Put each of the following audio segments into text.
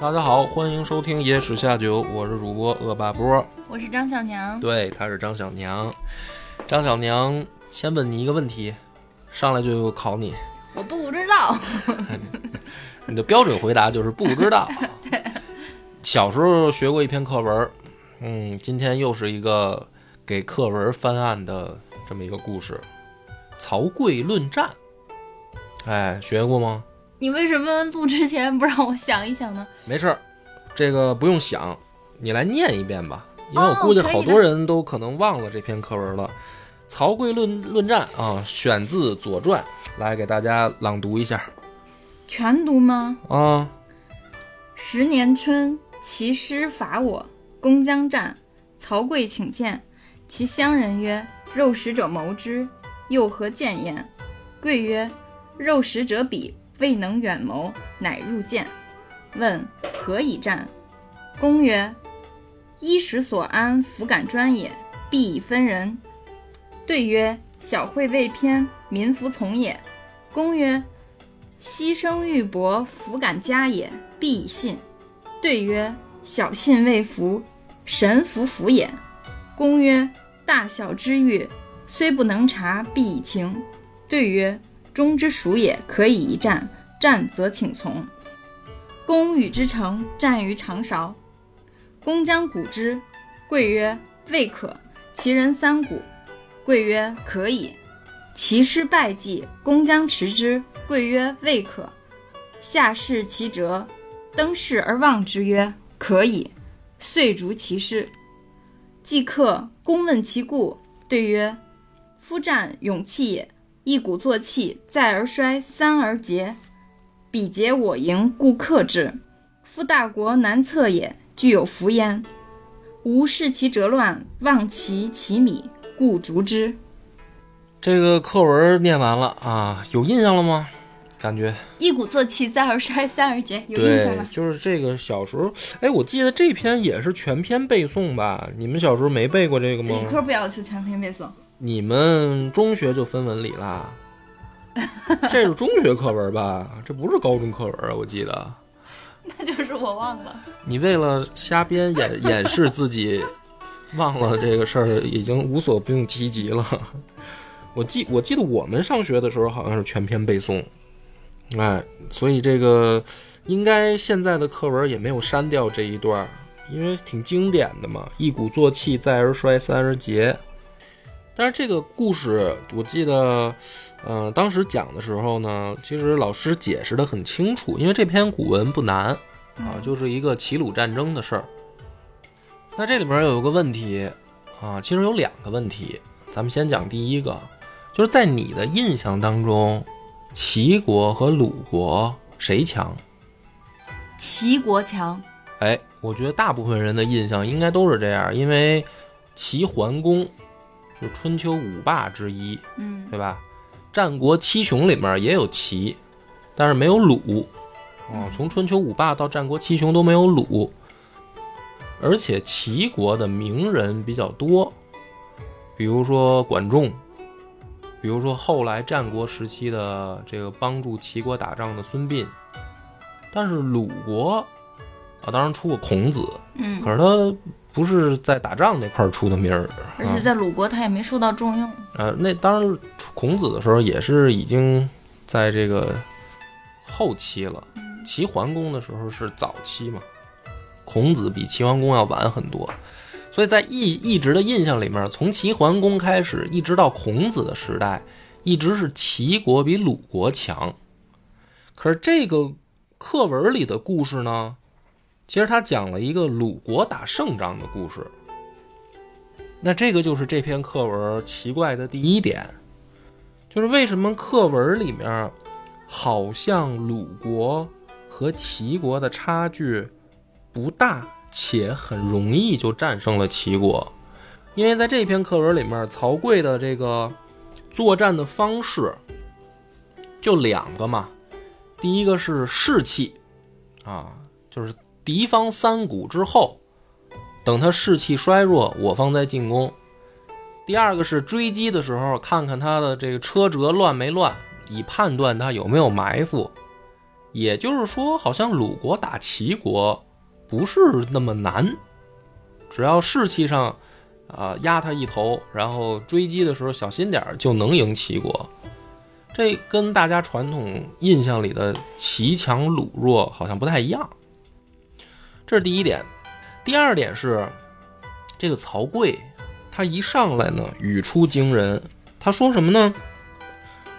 大家好，欢迎收听《野史下酒》，我是主播恶霸波。我是张小娘。对，他是张小娘。张小娘，先问你一个问题，上来就考你。我不知道。你的标准回答就是不知道。小时候学过一篇课文，嗯，今天又是一个给课文翻案的这么一个故事，《曹刿论战》。哎，学过吗？你为什么录之前不让我想一想呢？没事儿，这个不用想，你来念一遍吧，因为我估计好多人都可能忘了这篇课文了。《曹刿论论战》啊，选自《左传》，来给大家朗读一下。全读吗？啊。十年春，其师伐我，公将战。曹刿请见，其乡人曰：“肉食者谋之，又何见焉？”刿曰：“肉食者鄙。”未能远谋，乃入见。问何以战？公曰：衣食所安，弗敢专也，必以分人。对曰：小惠未偏，民服从也。公曰：牺牲玉帛，弗敢加也，必以信。对曰：小信未服，神服服也。公曰：大小之欲，虽不能察，必以情。对曰。中之属也，可以一战。战则请从。公与之成，战于长勺。公将鼓之，刿曰：“未可。”其人三鼓，刿曰：“可以。”其师败绩，公将持之，刿曰：“未可。”下视其辙，登轼而望之曰：“可以。”遂逐其师。既克，公问其故，对曰：“夫战，勇气也。”一鼓作气，再而衰，三而竭。彼竭我盈，故克之。夫大国难测也，具有福焉。吾视其辙乱，望其其米，故逐之。这个课文念完了啊，有印象了吗？感觉一鼓作气，再而衰，三而竭，有印象吗？就是这个小时候，哎，我记得这篇也是全篇背诵吧？你们小时候没背过这个吗？理科不要求全篇背诵。你们中学就分文理啦？这是中学课文吧？这不是高中课文啊！我记得，那就是我忘了。你为了瞎编掩 掩饰自己忘了这个事儿，已经无所不用其极了。我记我记得我们上学的时候好像是全篇背诵，哎，所以这个应该现在的课文也没有删掉这一段，因为挺经典的嘛。一鼓作气，再而衰，三而竭。但是这个故事，我记得，呃，当时讲的时候呢，其实老师解释的很清楚，因为这篇古文不难啊，就是一个齐鲁战争的事儿。那这里面有一个问题啊，其实有两个问题，咱们先讲第一个，就是在你的印象当中，齐国和鲁国谁强？齐国强。哎，我觉得大部分人的印象应该都是这样，因为齐桓公。就春秋五霸之一，嗯，对吧？战国七雄里面也有齐，但是没有鲁。哦，从春秋五霸到战国七雄都没有鲁。而且齐国的名人比较多，比如说管仲，比如说后来战国时期的这个帮助齐国打仗的孙膑。但是鲁国啊，当然出过孔子，嗯，可是他。不是在打仗那块出的名儿，而且在鲁国他也没受到重用。呃，那当然，孔子的时候也是已经在这个后期了。齐桓公的时候是早期嘛，孔子比齐桓公要晚很多，所以在一一直的印象里面，从齐桓公开始一直到孔子的时代，一直是齐国比鲁国强。可是这个课文里的故事呢？其实他讲了一个鲁国打胜仗的故事，那这个就是这篇课文奇怪的第一点，就是为什么课文里面好像鲁国和齐国的差距不大，且很容易就战胜了齐国？因为在这篇课文里面，曹刿的这个作战的方式就两个嘛，第一个是士气，啊，就是。敌方三鼓之后，等他士气衰弱，我方再进攻。第二个是追击的时候，看看他的这个车辙乱没乱，以判断他有没有埋伏。也就是说，好像鲁国打齐国不是那么难，只要士气上啊压他一头，然后追击的时候小心点，就能赢齐国。这跟大家传统印象里的齐强鲁弱好像不太一样。这是第一点。第二点是，这个曹刿他一上来呢，语出惊人。他说什么呢？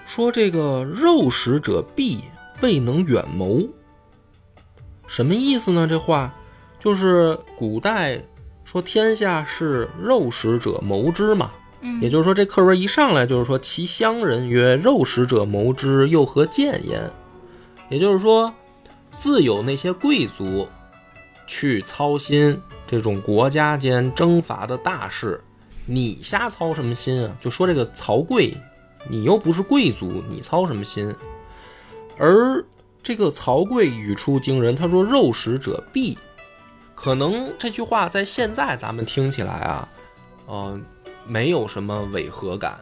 说这个肉食者必，未能远谋。什么意思呢？这话就是古代说天下是肉食者谋之嘛。嗯，也就是说，这课文一上来就是说，其乡人曰：“肉食者谋之，又何见焉？”也就是说，自有那些贵族去操心这种国家间征伐的大事，你瞎操什么心啊？就说这个曹刿，你又不是贵族，你操什么心？而这个曹刿语出惊人，他说：“肉食者鄙。”可能这句话在现在咱们听起来啊，呃。没有什么违和感，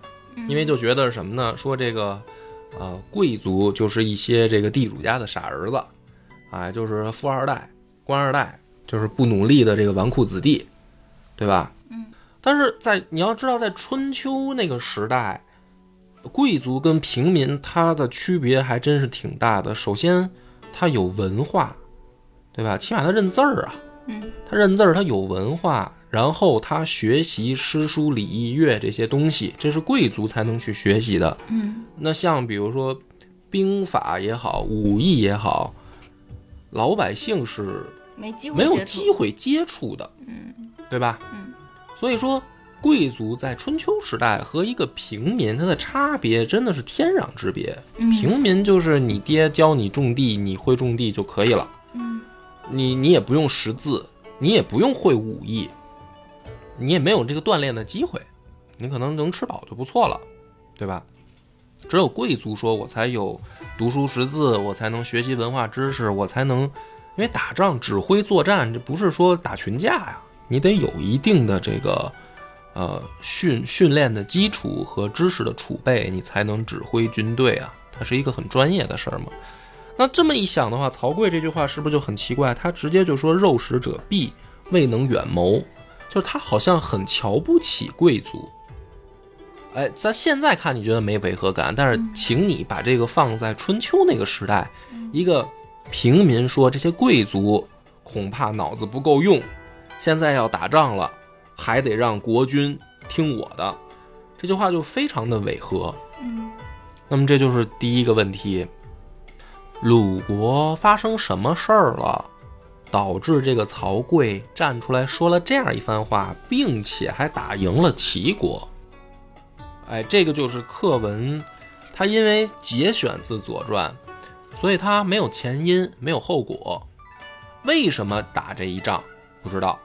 因为就觉得什么呢？说这个，呃，贵族就是一些这个地主家的傻儿子，哎，就是富二代、官二代，就是不努力的这个纨绔子弟，对吧？嗯。但是在你要知道，在春秋那个时代，贵族跟平民他的区别还真是挺大的。首先，他有文化，对吧？起码他认字儿啊，嗯，他认字儿，他有文化。然后他学习诗书礼义乐这些东西，这是贵族才能去学习的。嗯，那像比如说兵法也好，武艺也好，老百姓是没机会没有机会接触的。嗯，对吧？嗯，所以说贵族在春秋时代和一个平民，他的差别真的是天壤之别。平民就是你爹教你种地，你会种地就可以了。嗯，你你也不用识字，你也不用会武艺。你也没有这个锻炼的机会，你可能能吃饱就不错了，对吧？只有贵族说，我才有读书识字，我才能学习文化知识，我才能，因为打仗指挥作战，这不是说打群架呀，你得有一定的这个，呃训训练的基础和知识的储备，你才能指挥军队啊，它是一个很专业的事儿嘛。那这么一想的话，曹刿这句话是不是就很奇怪？他直接就说“肉食者鄙，未能远谋”。就是他好像很瞧不起贵族，哎，咱现在看你觉得没违和感，但是请你把这个放在春秋那个时代，一个平民说这些贵族恐怕脑子不够用，现在要打仗了，还得让国君听我的，这句话就非常的违和。嗯，那么这就是第一个问题，鲁国发生什么事儿了？导致这个曹刿站出来说了这样一番话，并且还打赢了齐国。哎，这个就是课文，它因为节选自《左传》，所以它没有前因，没有后果。为什么打这一仗？不知道。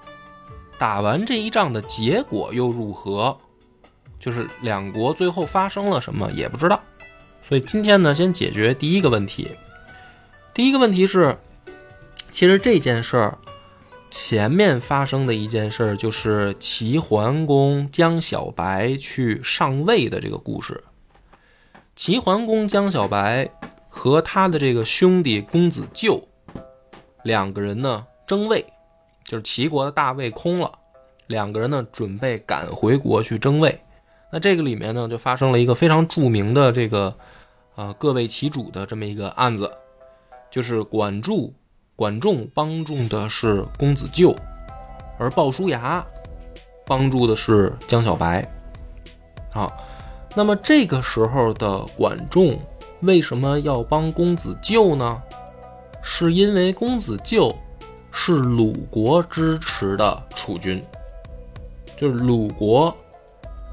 打完这一仗的结果又如何？就是两国最后发生了什么也不知道。所以今天呢，先解决第一个问题。第一个问题是。其实这件事儿，前面发生的一件事儿就是齐桓公江小白去上位的这个故事。齐桓公江小白和他的这个兄弟公子纠两个人呢争位，就是齐国的大位空了，两个人呢准备赶回国去争位。那这个里面呢就发生了一个非常著名的这个，呃各为其主的这么一个案子，就是管仲。管仲帮助的是公子纠，而鲍叔牙帮助的是江小白。好，那么这个时候的管仲为什么要帮公子纠呢？是因为公子纠是鲁国支持的楚君，就是鲁国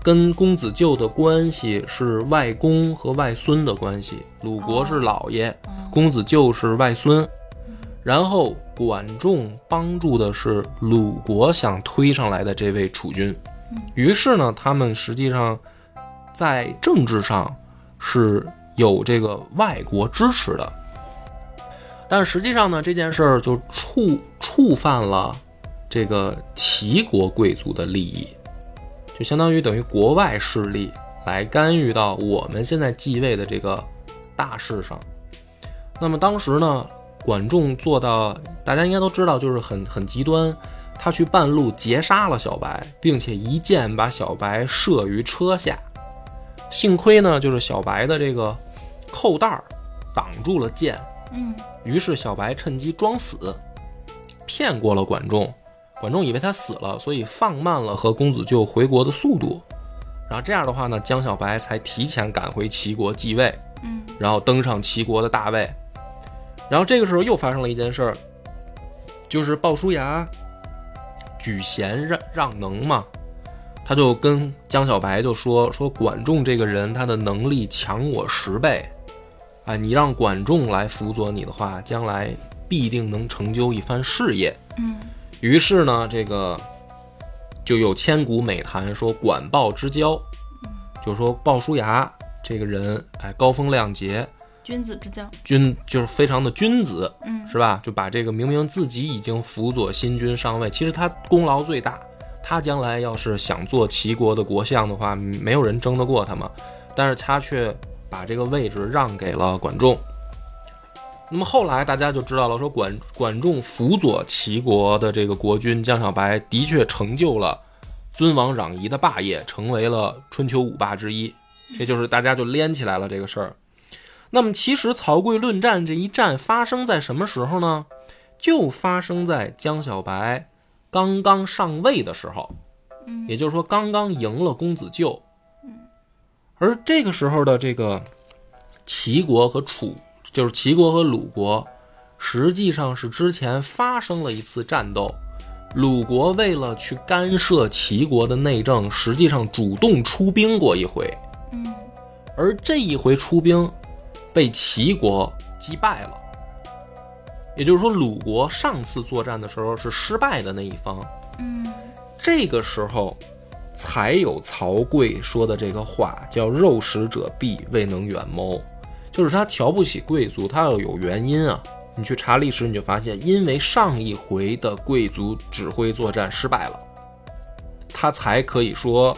跟公子纠的关系是外公和外孙的关系，鲁国是老爷，公子纠是外孙。然后管仲帮助的是鲁国想推上来的这位楚君，于是呢，他们实际上在政治上是有这个外国支持的，但实际上呢，这件事儿就触触犯了这个齐国贵族的利益，就相当于等于国外势力来干预到我们现在继位的这个大事上。那么当时呢，管仲做到，大家应该都知道，就是很很极端，他去半路截杀了小白，并且一箭把小白射于车下。幸亏呢，就是小白的这个扣带儿挡住了剑，嗯于是小白趁机装死，骗过了管仲。管仲以为他死了，所以放慢了和公子纠回国的速度。然后这样的话呢，江小白才提前赶回齐国继位，嗯然后登上齐国的大位。然后这个时候又发生了一件事儿，就是鲍叔牙举贤让让能嘛，他就跟江小白就说说管仲这个人他的能力强我十倍，啊，你让管仲来辅佐你的话，将来必定能成就一番事业。嗯于是呢，这个就有千古美谈说管鲍之交，就说鲍叔牙这个人，哎，高风亮节，君子之交。君就是非常的君子，嗯是吧？就把这个明明自己已经辅佐新君上位，其实他功劳最大，他将来要是想做齐国的国相的话，没有人争得过他嘛。但是他却把这个位置让给了管仲。那么后来大家就知道了，说管管仲辅佐齐国的这个国君江小白，的确成就了尊王攘夷的霸业，成为了春秋五霸之一。这就是大家就连起来了这个事儿。那么其实曹刿论战这一战发生在什么时候呢？就发生在江小白刚刚上位的时候，嗯也就是说刚刚赢了公子纠。而这个时候的这个齐国和楚，就是齐国和鲁国，实际上是之前发生了一次战斗。鲁国为了去干涉齐国的内政，实际上主动出兵过一回。嗯而这一回出兵，被齐国击败了。也就是说，鲁国上次作战的时候是失败的那一方。嗯这个时候，才有曹刿说的这个话，叫“肉食者鄙，未能远谋”，就是他瞧不起贵族，他要有原因啊。你去查历史，你就发现，因为上一回的贵族指挥作战失败了，他才可以说，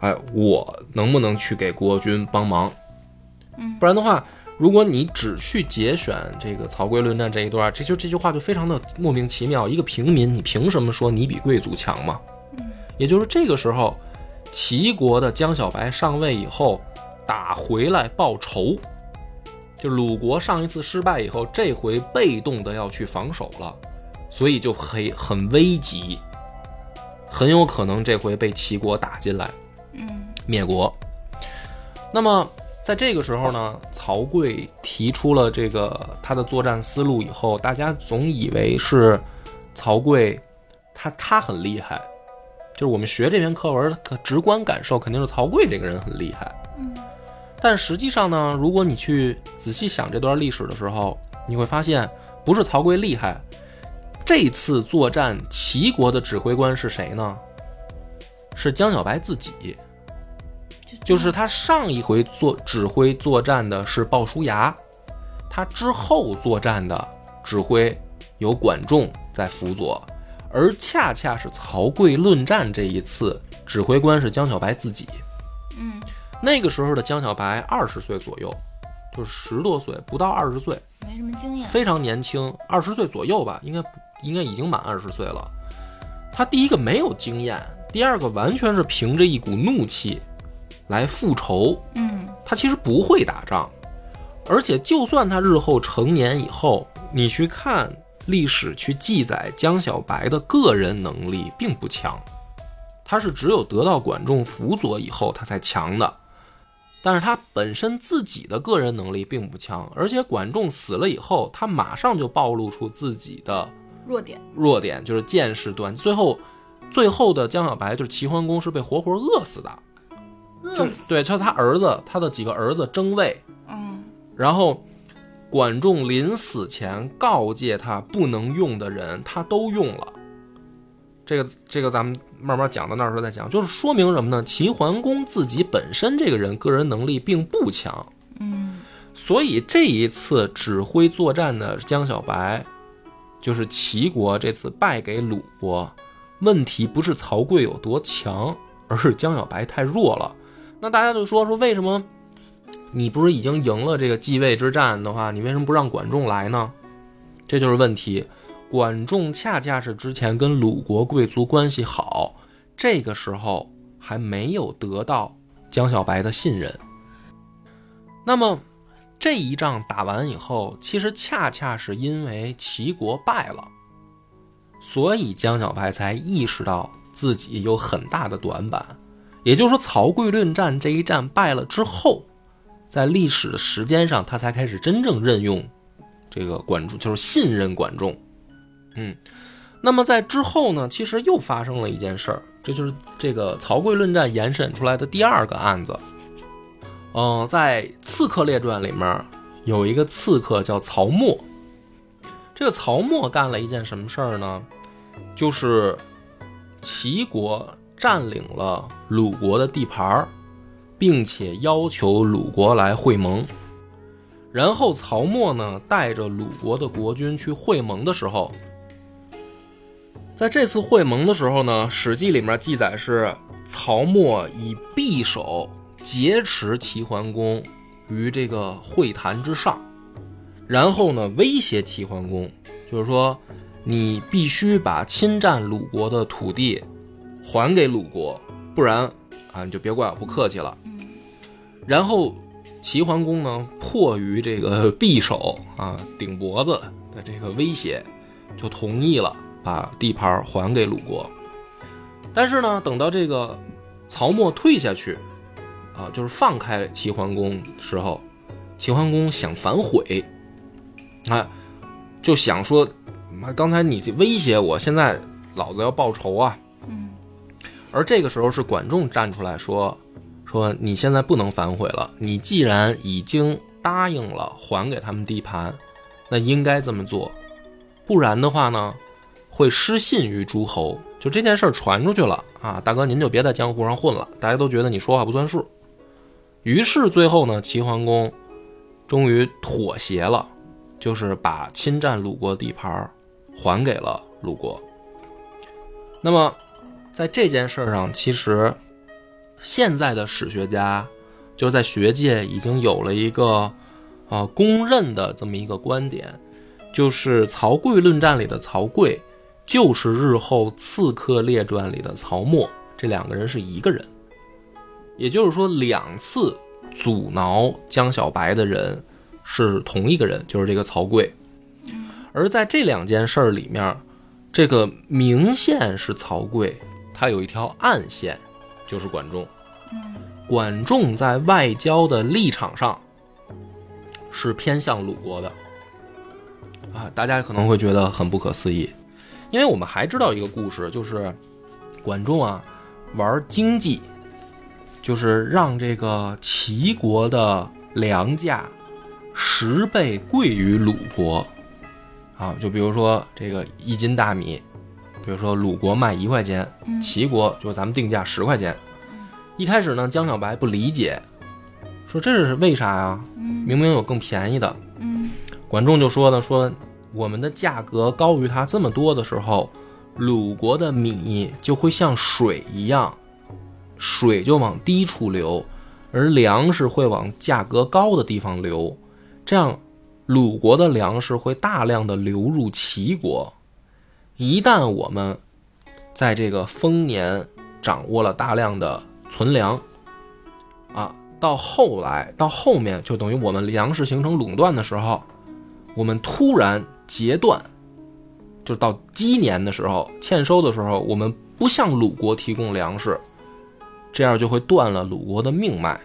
哎，我能不能去给国君帮忙？嗯不然的话，如果你只去节选这个曹刿论战这一段，这就这句话就非常的莫名其妙。一个平民，你凭什么说你比贵族强嘛？嗯也就是这个时候，齐国的江小白上位以后，打回来报仇。就鲁国上一次失败以后，这回被动的要去防守了，所以就很很危急，很有可能这回被齐国打进来嗯灭国。那么在这个时候呢，曹刿提出了这个他的作战思路以后，大家总以为是曹刿他他很厉害，就是我们学这篇课文，可直观感受肯定是曹刿这个人很厉害。但实际上呢，如果你去仔细想这段历史的时候，你会发现不是曹刿厉害，这次作战齐国的指挥官是谁呢？是江小白自己。就是他上一回做指挥作战的是鲍叔牙，他之后作战的指挥有管仲在辅佐，而恰恰是曹刿论战这一次指挥官是江小白自己。嗯那个时候的江小白二十岁左右，就是十多岁，不到二十岁，没什么经验。非常年轻，二十岁左右吧，应该应该已经满二十岁了。他第一个没有经验，第二个完全是凭着一股怒气来复仇。嗯他其实不会打仗，而且就算他日后成年以后，你去看历史去记载江小白的个人能力并不强，他是只有得到管仲辅佐以后他才强的。但是他本身自己的个人能力并不强，而且管仲死了以后，他马上就暴露出自己的弱点。弱点，就是见识短。最后，最后的江小白就是齐桓公是被活活饿死的。饿死。对，就是他儿子，他的几个儿子争位，嗯然后管仲临死前告诫他不能用的人，他都用了。这个这个咱们慢慢讲到那儿时候再讲，就是说明什么呢？齐桓公自己本身这个人个人能力并不强，嗯所以这一次指挥作战的江小白，就是齐国这次败给鲁国，问题不是曹刿有多强，而是江小白太弱了。那大家就说说为什么你不是已经赢了这个继位之战的话，你为什么不让管仲来呢？这就是问题。管仲恰恰是之前跟鲁国贵族关系好，这个时候还没有得到江小白的信任。那么这一仗打完以后，其实恰恰是因为齐国败了，所以江小白才意识到自己有很大的短板。也就是说，曹刿论战这一战败了之后，在历史的时间上，他才开始真正任用这个管仲，就是信任管仲。嗯，那么在之后呢，其实又发生了一件事儿，这就是这个曹刿论战延伸出来的第二个案子。嗯，在《刺客列传》里面有一个刺客叫曹沫，这个曹沫干了一件什么事儿呢？就是齐国占领了鲁国的地盘并且要求鲁国来会盟。然后曹沫呢，带着鲁国的国君去会盟的时候。在这次会盟的时候呢，《史记》里面记载是曹沫以匕首劫持齐桓公于这个会谈之上，然后呢威胁齐桓公，就是说你必须把侵占鲁国的土地还给鲁国，不然啊你就别怪我不客气了。然后齐桓公呢迫于这个匕首啊顶脖子的这个威胁，就同意了。把地盘还给鲁国，但是呢，等到这个曹沫退下去，啊，就是放开齐桓公时候，齐桓公想反悔，啊，就想说，妈，刚才你威胁我，现在老子要报仇啊。而这个时候是管仲站出来说，说你现在不能反悔了，你既然已经答应了还给他们地盘，那应该这么做，不然的话呢？会失信于诸侯，就这件事儿传出去了啊！大哥，您就别在江湖上混了，大家都觉得你说话不算数。于是最后呢，齐桓公终于妥协了，就是把侵占鲁国地盘还给了鲁国。那么在这件事上，其实现在的史学家就是在学界已经有了一个啊公认的这么一个观点，就是曹刿论战里的曹刿。就是日后《刺客列传》里的曹沫，这两个人是一个人，也就是说，两次阻挠江小白的人是同一个人，就是这个曹刿。而在这两件事儿里面，这个明线是曹刿，他有一条暗线，就是管仲。管仲在外交的立场上是偏向鲁国的，啊，大家可能会觉得很不可思议。因为我们还知道一个故事，就是管仲啊玩经济，就是让这个齐国的粮价十倍贵于鲁国啊。就比如说这个一斤大米，比如说鲁国卖一块钱，齐国就咱们定价十块钱。一开始呢，江小白不理解，说这是为啥呀？明明有更便宜的。管仲就说呢，说。我们的价格高于它这么多的时候，鲁国的米就会像水一样，水就往低处流，而粮食会往价格高的地方流，这样鲁国的粮食会大量的流入齐国。一旦我们在这个丰年掌握了大量的存粮，啊，到后来到后面就等于我们粮食形成垄断的时候，我们突然。截断，就到鸡年的时候，欠收的时候，我们不向鲁国提供粮食，这样就会断了鲁国的命脉。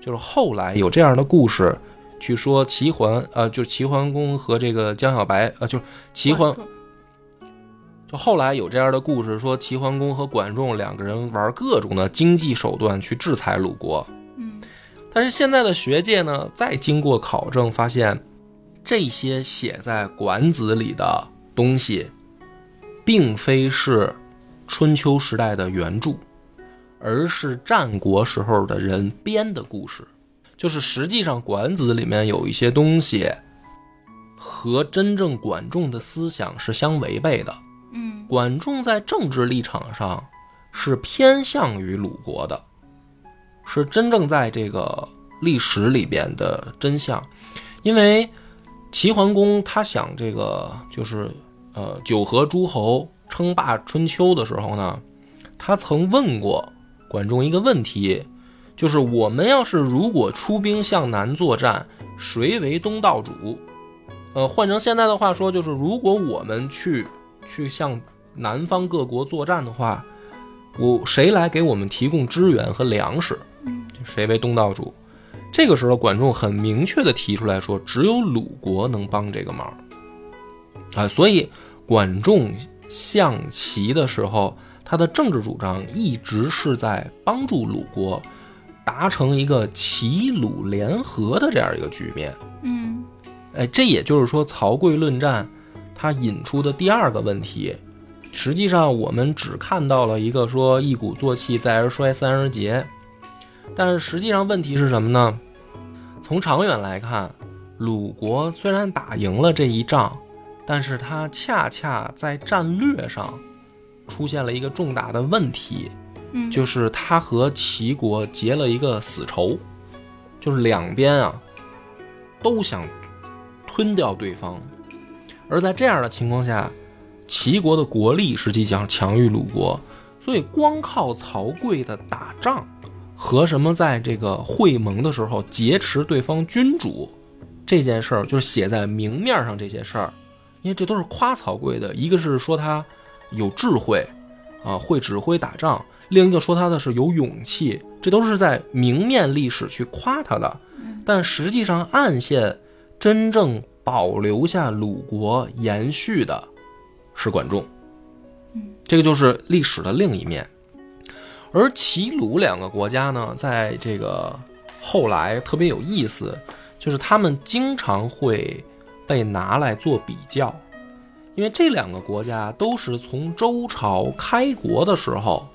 就是后来有这样的故事，去说齐桓，呃，就齐桓公和这个江小白，呃，就是齐桓，就后来有这样的故事，说齐桓公和管仲两个人玩各种的经济手段去制裁鲁国。嗯，但是现在的学界呢，再经过考证发现。这些写在《管子》里的东西，并非是春秋时代的原著，而是战国时候的人编的故事。就是实际上，《管子》里面有一些东西和真正管仲的思想是相违背的。嗯，管仲在政治立场上是偏向于鲁国的，是真正在这个历史里边的真相，因为齐桓公他想这个就是呃九合诸侯称霸春秋的时候呢，他曾问过管仲一个问题，就是我们要是如果出兵向南作战，谁为东道主？呃，换成现在的话说，就是如果我们去去向南方各国作战的话，我谁来给我们提供支援和粮食？谁为东道主？这个时候，管仲很明确的提出来说，只有鲁国能帮这个忙。啊，所以管仲向齐的时候，他的政治主张一直是在帮助鲁国达成一个齐鲁联合的这样一个局面。嗯哎，这也就是说，曹刿论战它引出的第二个问题，实际上我们只看到了一个说一鼓作气，再而衰，三而竭。但是实际上问题是什么呢？从长远来看，鲁国虽然打赢了这一仗，但是它恰恰在战略上出现了一个重大的问题，嗯，就是它和齐国结了一个死仇，就是两边啊都想吞掉对方，而在这样的情况下，齐国的国力实际上强于鲁国，所以光靠曹刿的打仗和什么在这个会盟的时候劫持对方君主这件事儿，就是写在明面上这些事儿，因为这都是夸曹刿的，一个是说他有智慧啊，会指挥打仗。另一个说他的是有勇气，这都是在明面历史去夸他的，但实际上暗线真正保留下鲁国延续的是管仲，这个就是历史的另一面。而齐鲁两个国家呢，在这个后来特别有意思，就是他们经常会被拿来做比较，因为这两个国家都是从周朝开国的时候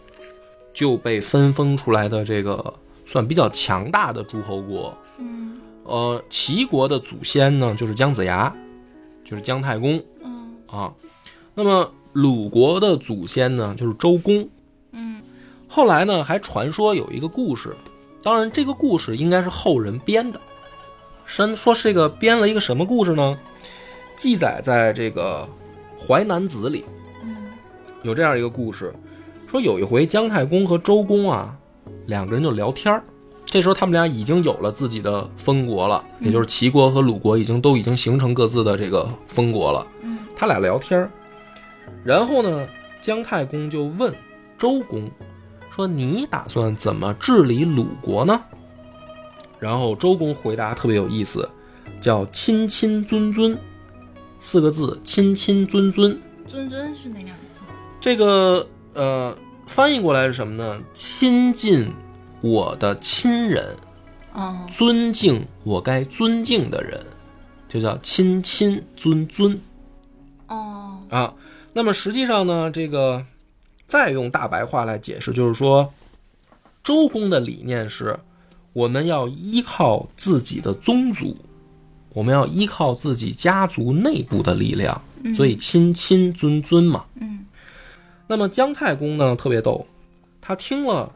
就被分封出来的这个算比较强大的诸侯国。嗯呃，齐国的祖先呢，就是姜子牙，就是姜太公嗯啊。那么鲁国的祖先呢，就是周公。嗯后来呢，还传说有一个故事，当然这个故事应该是后人编的。申说这个编了一个什么故事呢？记载在这个《淮南子》里嗯有这样一个故事，说有一回姜太公和周公啊两个人就聊天儿，这时候他们俩已经有了自己的封国了，也就是齐国和鲁国已经都已经形成各自的这个封国了。嗯他俩聊天儿，然后呢，姜太公就问周公说：“你打算怎么治理鲁国呢？”然后周公回答特别有意思，叫“亲亲尊尊”四个字，“亲亲尊尊尊尊是哪两个字？”。这个呃，翻译过来是什么呢？亲近我的亲人，哦尊敬我该尊敬的人，就叫亲亲尊尊。哦啊。那么实际上呢，这个再用大白话来解释，就是说，周公的理念是，我们要依靠自己的宗族，我们要依靠自己家族内部的力量，所以亲亲尊尊嘛。嗯那么姜太公呢，特别逗，他听了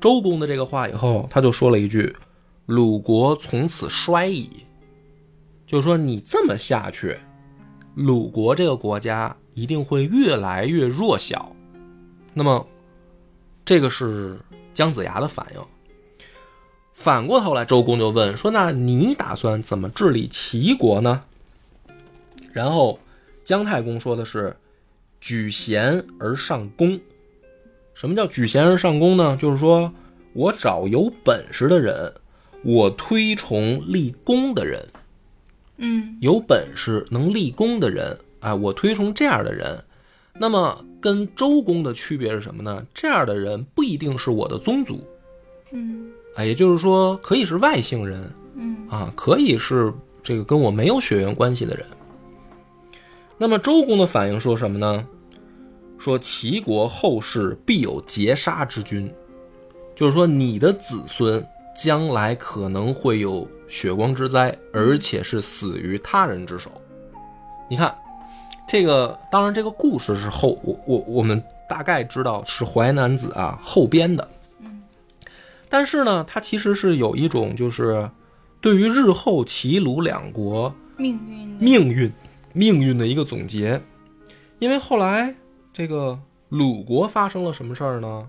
周公的这个话以后，他就说了一句：“鲁国从此衰矣。”就是说，你这么下去，鲁国这个国家一定会越来越弱小。那么，这个是姜子牙的反应。反过头来，周公就问说：“那你打算怎么治理齐国呢？”然后姜太公说的是：“举贤而上公。”什么叫举贤而上功呢？就是说我找有本事的人，我推崇立功的人。嗯有本事能立功的人，哎，我推崇这样的人。那么跟周公的区别是什么呢？这样的人不一定是我的宗族，嗯哎，也就是说可以是外姓人嗯啊，可以是这个跟我没有血缘关系的人。那么周公的反应说什么呢？说齐国后世必有劫杀之君，就是说你的子孙将来可能会有血光之灾，而且是死于他人之手。你看，这个当然这个故事是后我我我们大概知道是淮南子啊后编的，但是呢，它其实是有一种就是对于日后齐鲁两国命运命运命运的一个总结。因为后来这个鲁国发生了什么事儿呢？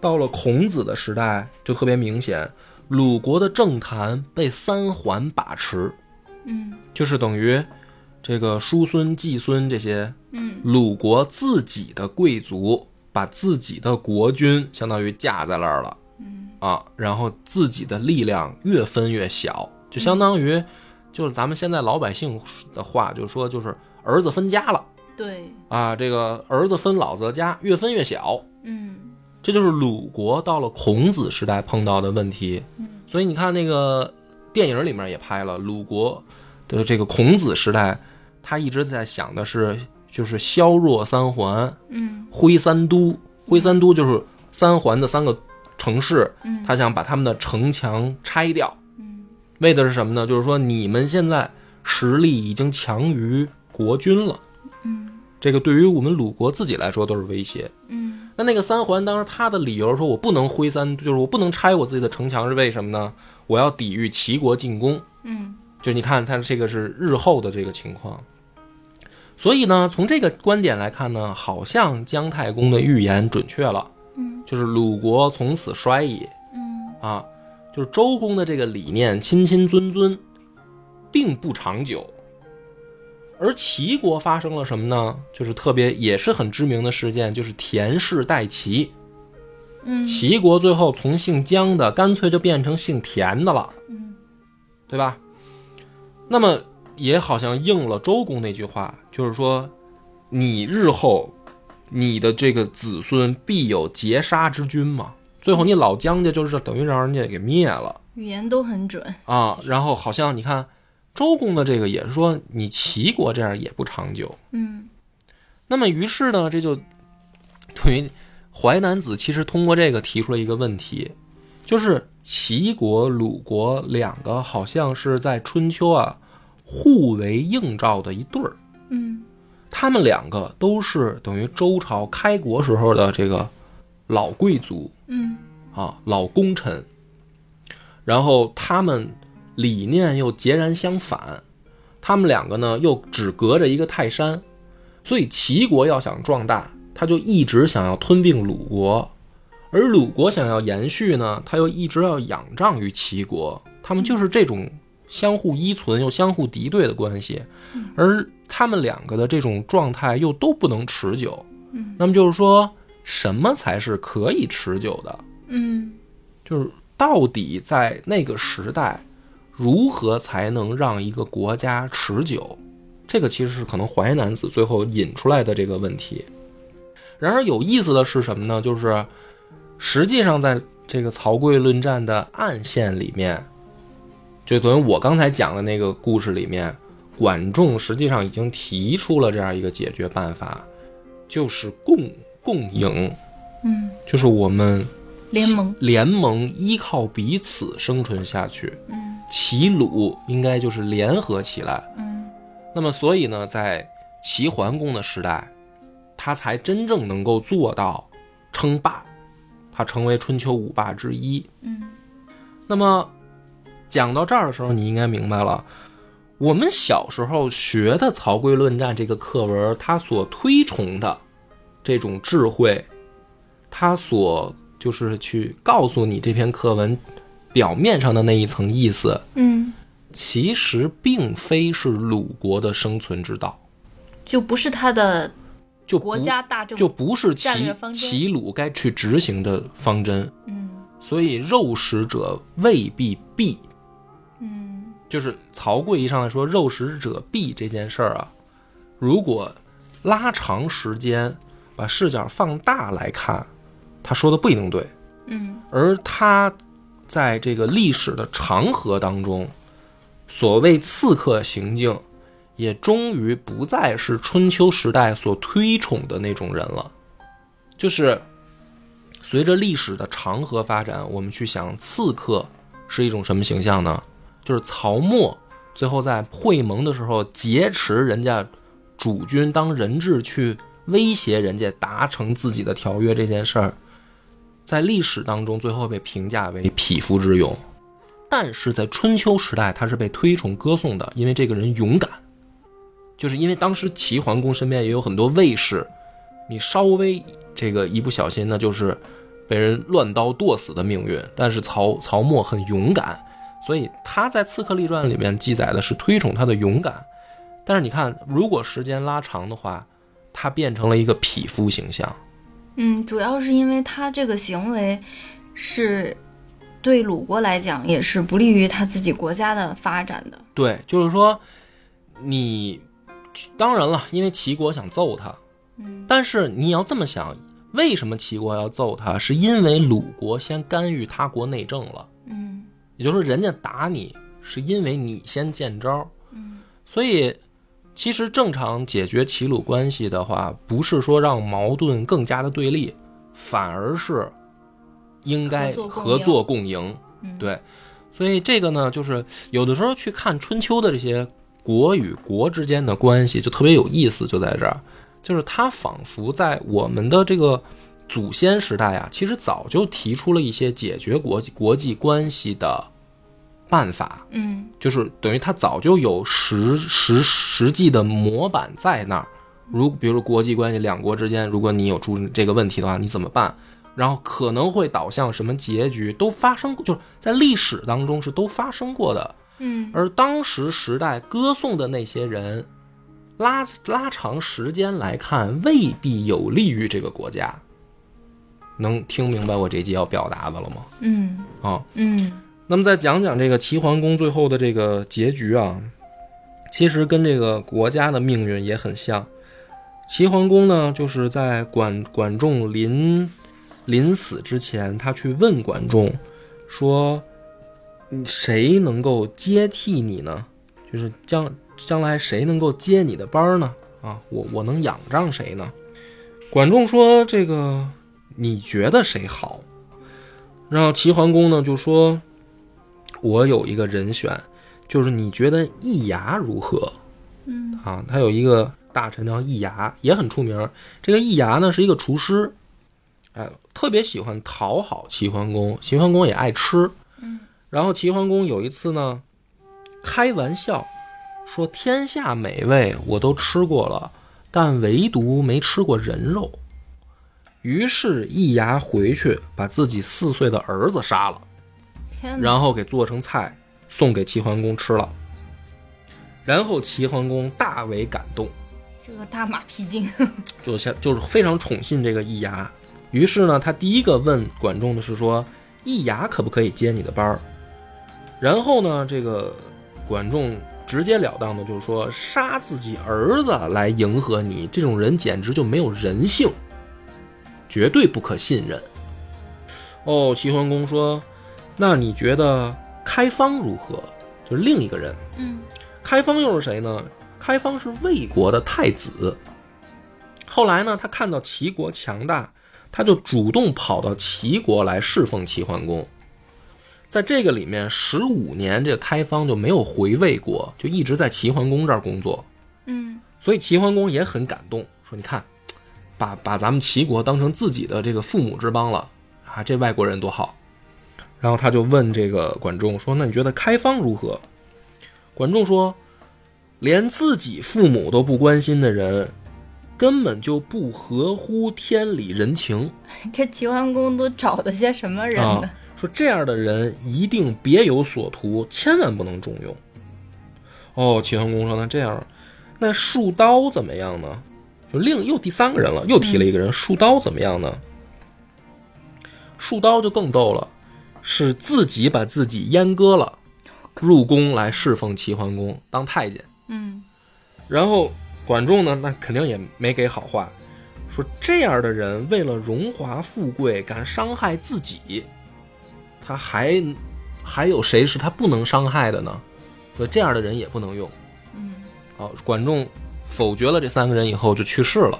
到了孔子的时代，就特别明显，鲁国的政坛被三桓把持，嗯。就是等于这个叔孙、季孙这些嗯。鲁国自己的贵族把自己的国君相当于架在那儿了，嗯。啊，然后自己的力量越分越小，就相当于就是咱们现在老百姓的话，就说就是儿子分家了对。啊，这个儿子分老子的家，越分越小，嗯。这就是鲁国到了孔子时代碰到的问题。嗯。所以你看那个电影里面也拍了鲁国的这个孔子时代，他一直在想的是就是削弱三环，嗯挥三都，挥三都就是三环的三个城市，嗯。他想把他们的城墙拆掉，嗯。为的是什么呢？就是说你们现在实力已经强于国君了，嗯这个对于我们鲁国自己来说都是威胁。嗯那那个三环当时他的理由说，我不能挥三，就是我不能拆我自己的城墙，是为什么呢？我要抵御齐国进攻。嗯就是你看，他这个是日后的这个情况。所以呢，从这个观点来看呢，好像姜太公的预言准确了，嗯就是鲁国从此衰矣嗯啊。就是周公的这个理念，亲亲尊尊，并不长久。而齐国发生了什么呢？就是特别也是很知名的事件，就是田氏代齐。嗯齐国最后从姓姜的干脆就变成姓田的了，嗯对吧？那么也好像应了周公那句话，就是说，你日后你的这个子孙必有劫杀之君嘛。最后你老姜家就是等于让人家给灭了语言都很准啊。然后好像你看周公的这个也是说，你齐国这样也不长久。嗯。那么于是呢，这就等于淮南子其实通过这个提出了一个问题，就是齐国、鲁国两个好像是在春秋啊互为映照的一对儿，嗯。他们两个都是等于周朝开国时候的这个老贵族嗯。啊、老功臣，然后他们理念又截然相反，他们两个呢又只隔着一个泰山，所以齐国要想壮大，他就一直想要吞并鲁国，而鲁国想要延续呢，他又一直要仰仗于齐国，他们就是这种相互依存又相互敌对的关系，而他们两个的这种状态又都不能持久，嗯。那么就是说什么才是可以持久的？嗯。就是到底在那个时代，如何才能让一个国家持久？这个其实是可能淮南子最后引出来的这个问题。然而有意思的是什么呢？就是实际上在这个曹刿论战的暗线里面，就等于我刚才讲的那个故事里面，管仲实际上已经提出了这样一个解决办法，就是共共赢，嗯就是我们联盟联盟依靠彼此生存下去，嗯齐鲁应该就是联合起来。嗯那么，所以呢，在齐桓公的时代，他才真正能够做到称霸，他成为春秋五霸之一。嗯那么讲到这儿的时候，你应该明白了，我们小时候学的《曹刿论战》这个课文，它所推崇的这种智慧，它所就是去告诉你这篇课文表面上的那一层意思，嗯，其实并非是鲁国的生存之道，就不是他的就不国家大政，就不是齐齐鲁该去执行的方针。嗯。所以肉食者未必避，嗯。就是曹刿一上来说肉食者必这件事儿啊，如果拉长时间，把视角放大来看，他说的不一定对。嗯。而他在这个历史的长河当中，所谓刺客行径，也终于不再是春秋时代所推崇的那种人了。就是随着历史的长河发展，我们去想刺客是一种什么形象呢？就是曹沫最后在会盟的时候劫持人家主君当人质去威胁人家达成自己的条约这件事儿，在历史当中最后被评价为匹夫之勇，但是在春秋时代他是被推崇歌颂的，因为这个人勇敢，就是因为当时齐桓公身边也有很多卫士，你稍微这个一不小心，那就是被人乱刀剁死的命运。但是曹曹沫很勇敢，所以他在《刺客列传》里面记载的是推崇他的勇敢。但是你看，如果时间拉长的话，他变成了一个匹夫形象。嗯，主要是因为他这个行为是对鲁国来讲也是不利于他自己国家的发展的。对，就是说，你当然了，因为齐国想揍他，嗯但是你要这么想，为什么齐国要揍他？是因为鲁国先干预他国内政了，嗯也就是说，人家打你是因为你先见招。嗯所以，其实正常解决齐鲁关系的话，不是说让矛盾更加的对立，反而是应该合作共赢。对，所以这个呢，就是有的时候去看春秋的这些国与国之间的关系，就特别有意思，就在这儿，就是它仿佛在我们的这个祖先时代啊，其实早就提出了一些解决国际国际关系的办法，嗯就是等于他早就有实实实际的模板在那儿。如比如说国际关系，两国之间，如果你有出这个问题的话，你怎么办？然后可能会导向什么结局，都发生，就是在历史当中是都发生过的。嗯而当时时代歌颂的那些人，拉拉长时间来看，未必有利于这个国家。能听明白我这集要表达的了吗？嗯啊，嗯那么再讲讲这个齐桓公最后的这个结局啊，其实跟这个国家的命运也很像。齐桓公呢，就是在管管仲临临死之前，他去问管仲说：“谁能够接替你呢？就是将将来谁能够接你的班呢？啊，我我能仰仗谁呢？”管仲说：“这个你觉得谁好？”然后齐桓公呢就说。我有一个人选，就是你觉得易牙如何？嗯啊，他有一个大臣叫易牙，也很出名。这个易牙呢是一个厨师，哎，特别喜欢讨好齐桓公，齐桓公也爱吃。嗯，然后齐桓公有一次呢，开玩笑说：“天下美味我都吃过了，但唯独没吃过人肉。”于是易牙回去把自己四岁的儿子杀了。天哪，然后给做成菜送给齐桓公吃了。然后齐桓公大为感动，这个大马屁精。就像就是非常宠信这个易牙。于是呢，他第一个问管仲的是说，易牙可不可以接你的班儿？然后呢，这个管仲直截了当的就是说，杀自己儿子来迎合你，这种人简直就没有人性，绝对不可信任。哦，齐桓公说，那你觉得开方如何？就是另一个人。嗯开方又是谁呢？开方是魏国的太子。后来呢，他看到齐国强大，他就主动跑到齐国来侍奉齐桓公。在这个里面，十五年，这个开方就没有回魏国，就一直在齐桓公这儿工作。嗯所以齐桓公也很感动，说：“你看，把把咱们齐国当成自己的这个父母之邦了啊，这外国人多好。”然后他就问这个管仲说：“那你觉得开方如何？”管仲说：“连自己父母都不关心的人，根本就不合乎天理人情 这齐桓公都找的些什么人呢啊？说这样的人一定别有所图，千万不能重用。”哦，齐桓公说：“那这样，那树刀怎么样呢？就另又第三个人了，又提了一个人，树刀怎么样呢？树刀就更逗了，是自己把自己阉割了，入宫来侍奉齐桓公当太监。嗯然后管仲呢，那肯定也没给好话，说这样的人为了荣华富贵敢伤害自己，他还还有谁是他不能伤害的呢？所以这样的人也不能用。嗯好，管仲否决了这三个人以后就去世了。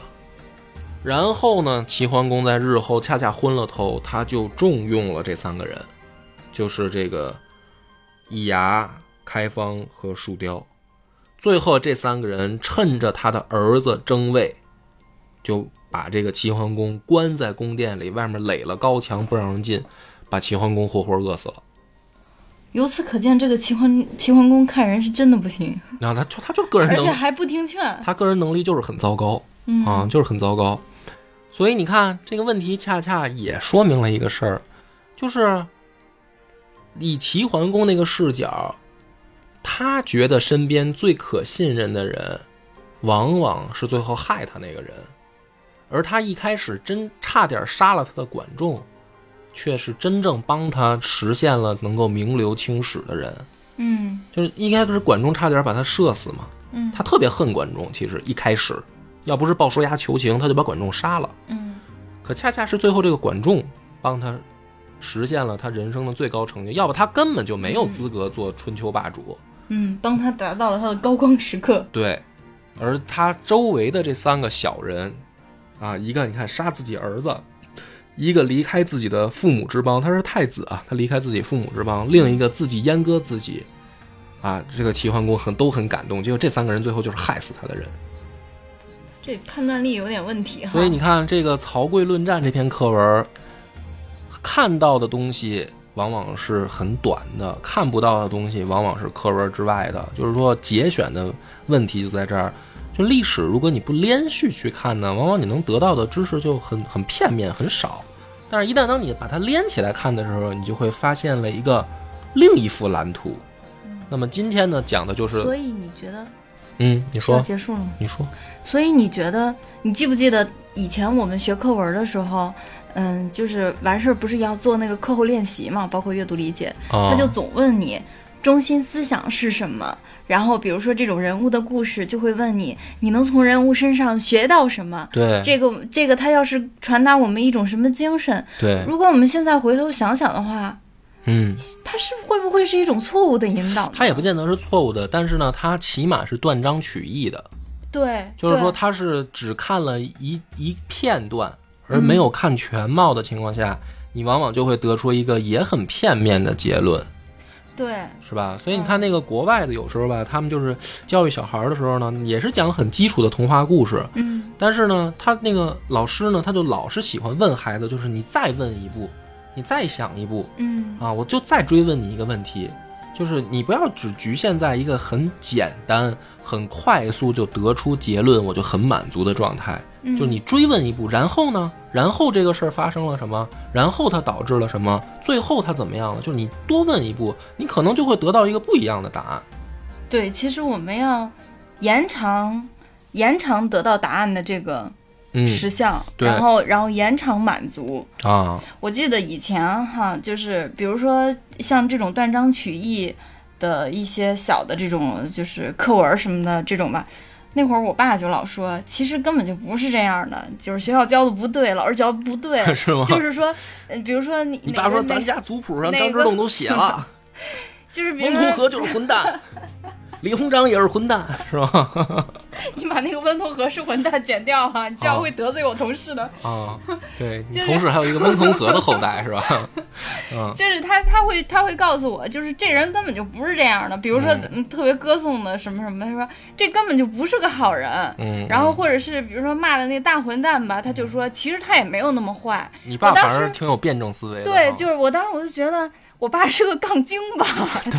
然后呢，齐桓公在日后恰恰昏了头，他就重用了这三个人，就是这个以牙、开方和树雕。最后这三个人趁着他的儿子争位，就把这个齐桓公关在宫殿里，外面垒了高墙不让人进，把齐桓公活活饿死了。由此可见，这个齐桓齐桓公看人是真的不行，然后他就他就个人能而且还不听劝。他个人能力就是很糟糕嗯啊，就是很糟糕。所以你看这个问题，恰恰也说明了一个事儿，就是以齐桓公那个视角，他觉得身边最可信任的人，往往是最后害他那个人，而他一开始真差点杀了他的管仲，却是真正帮他实现了能够名留青史的人。嗯就是一开始管仲差点把他射死嘛，嗯他特别恨管仲，其实一开始，要不是鲍叔牙求情，他就把管仲杀了。嗯可恰恰是最后这个管仲帮他实现了他人生的最高成就，要不他根本就没有资格做春秋霸主。嗯，帮他达到了他的高光时刻。对，而他周围的这三个小人，啊，一个你看杀自己儿子，一个离开自己的父母之邦，他是太子啊，他离开自己父母之邦；另一个自己阉割自己，啊，这个齐桓公很都很感动。结果这三个人最后就是害死他的人。这判断力有点问题哈。所以你看这个《曹刿论战》这篇课文，看到的东西往往是很短的，看不到的东西往往是课文之外的。就是说节选的问题就在这儿。就历史，如果你不连续去看呢，往往你能得到的知识就很 很片面、很少。但是，一旦当你把它连起来看的时候，你就会发现了一个另一幅蓝图。那么今天呢，讲的就是，所以你觉得嗯，你说，结束了吗？你说，所以你觉得，你记不记得以前我们学课文的时候，嗯，就是完事儿不是要做那个课后练习嘛，包括阅读理解，啊，他就总问你中心思想是什么。然后比如说这种人物的故事，就会问你，你能从人物身上学到什么？对，这个这个，他要是传达我们一种什么精神？对，如果我们现在回头想想的话，嗯。它是会不会是一种错误的引导呢？它也不见得是错误的，但是呢，它起码是断章取义的，对，就是说他是只看了一一片段，而没有看全貌的情况下，你往往就会得出一个也很片面的结论，对，是吧？所以你看那个国外的，有时候吧，他们就是教育小孩的时候呢，也是讲很基础的童话故事，嗯。但是呢，他那个老师呢，他就老是喜欢问孩子，就是你再问一步，你再想一步，嗯。啊，我就再追问你一个问题，就是你不要只局限在一个很简单、很快速就得出结论，我就很满足的状态。嗯，就是你追问一步，然后呢？然后这个事儿发生了什么？然后它导致了什么？最后它怎么样了？就是你多问一步，你可能就会得到一个不一样的答案。对，其实我们要延长延长得到答案的这个嗯时效，然后然后延长满足。啊，我记得以前哈，就是比如说像这种断章取义的一些小的这种就是课文什么的这种吧。那会儿我爸就老说，其实根本就不是这样的，就是学校教的不对，老师教的不对，是吗？就是说，呃比如说你你爸说咱家族谱上张之洞都写了，就是比如温同说和就是混蛋，李鸿章也是混蛋，是吧？你把那个温同和是混蛋剪掉啊，你这样哦会得罪我同事的。啊，对你就是同事还有一个温同和的后代是吧？嗯，就是他他会他会告诉我，就是这人根本就不是这样的。比如说、特别歌颂的什么什么，他说这根本就不是个好人。嗯，然后嗯或者是比如说骂的那大混蛋吧，他就说其实他也没有那么坏。你爸我当时挺有辩证思维的，对，就是我当时我就觉得我爸是个杠精吧，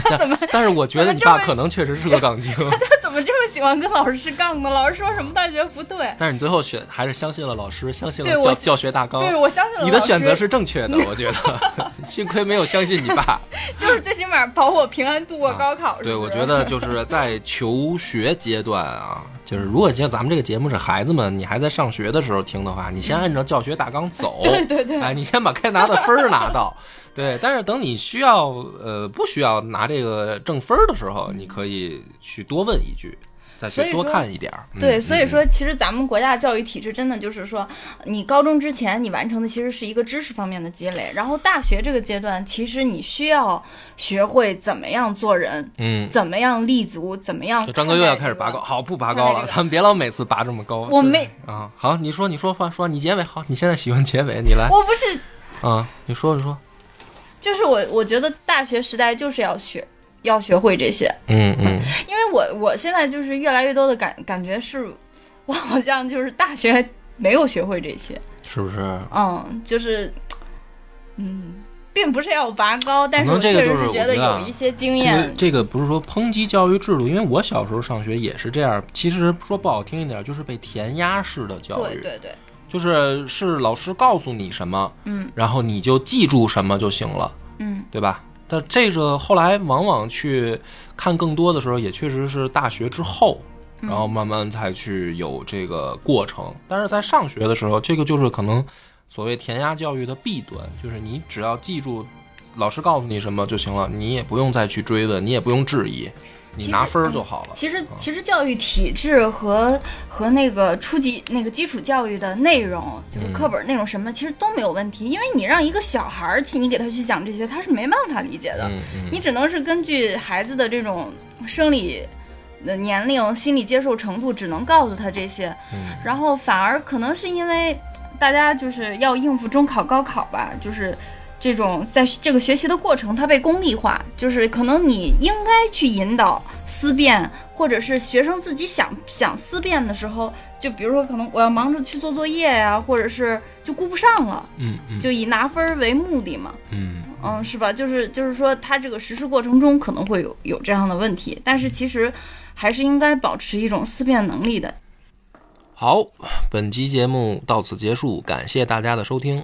他怎么但是我觉得你爸可能确实是个杠精，他怎么这么喜欢跟老师杠呢？老师说什么他觉得不对。但是你最后选还是相信了老师，相信了教教学大纲。对，我相信了你的选择是正确的，我觉得，幸亏没有相信你爸。就是最起码保我平安度过高考。啊对，我觉得就是在求学阶段啊，就是如果像咱们这个节目是孩子们，你还在上学的时候听的话，你先按照教学大纲走。对对对哎，你先把该拿的分儿拿到。对，但是等你需要呃不需要拿这个挣分儿的时候，你可以去多问一句，再去多看一点儿。嗯对，所以嗯说，其实咱们国家的教育体制真的就是说，你高中之前你完成的其实是一个知识方面的积累，然后大学这个阶段，其实你需要学会怎么样做人，嗯，怎么样立足，怎么样。张哥又要开始拔高，。好不拔高了，这个咱们别老每次拔这么高。我没啊，好，你说你说说说，你结尾好，你现在喜欢结尾，你来我不是，啊，你说你说，就是我，我觉得大学时代就是要学，要学会这些，嗯嗯因为我我现在就是越来越多的感感觉是，我好像就是大学没有学会这些。是不是？嗯，就是，嗯，并不是要拔高，但是我确实这个就是觉得有一些经这个验。这个不是说抨击教育制度，因为我小时候上学也是这样。其实说不好听一点，就是被填鸭式的教育，对对对，就是是老师告诉你什么，嗯然后你就记住什么就行了，嗯，对吧？但这个后来往往去看更多的时候，也确实是大学之后，嗯然后慢慢才去有这个过程。但是在上学的时候，这个就是可能所谓填鸭教育的弊端，就是你只要记住老师告诉你什么就行了，你也不用再去追问，你也不用质疑，你拿分儿就好了。其实其实教育体制和和那个初级那个基础教育的内容，就是嗯课本内容什么，其实都没有问题，因为你让一个小孩儿去，你给他去讲这些，他是没办法理解的。你只能是根据孩子的这种生理的年龄、心理接受程度，只能告诉他这些。嗯然后反而可能是因为大家就是要应付中考、高考吧，就是这种在这个学习的过程，它被功利化，就是可能你应该去引导思辨，或者是学生自己想想思辨的时候，就比如说可能我要忙着去做作业呀、或者是就顾不上了，嗯嗯就以拿分儿为目的嘛。嗯嗯，是吧？就是就是说，它这个实施过程中可能会有有这样的问题，但是其实还是应该保持一种思辨能力的。好，本期节目到此结束，感谢大家的收听。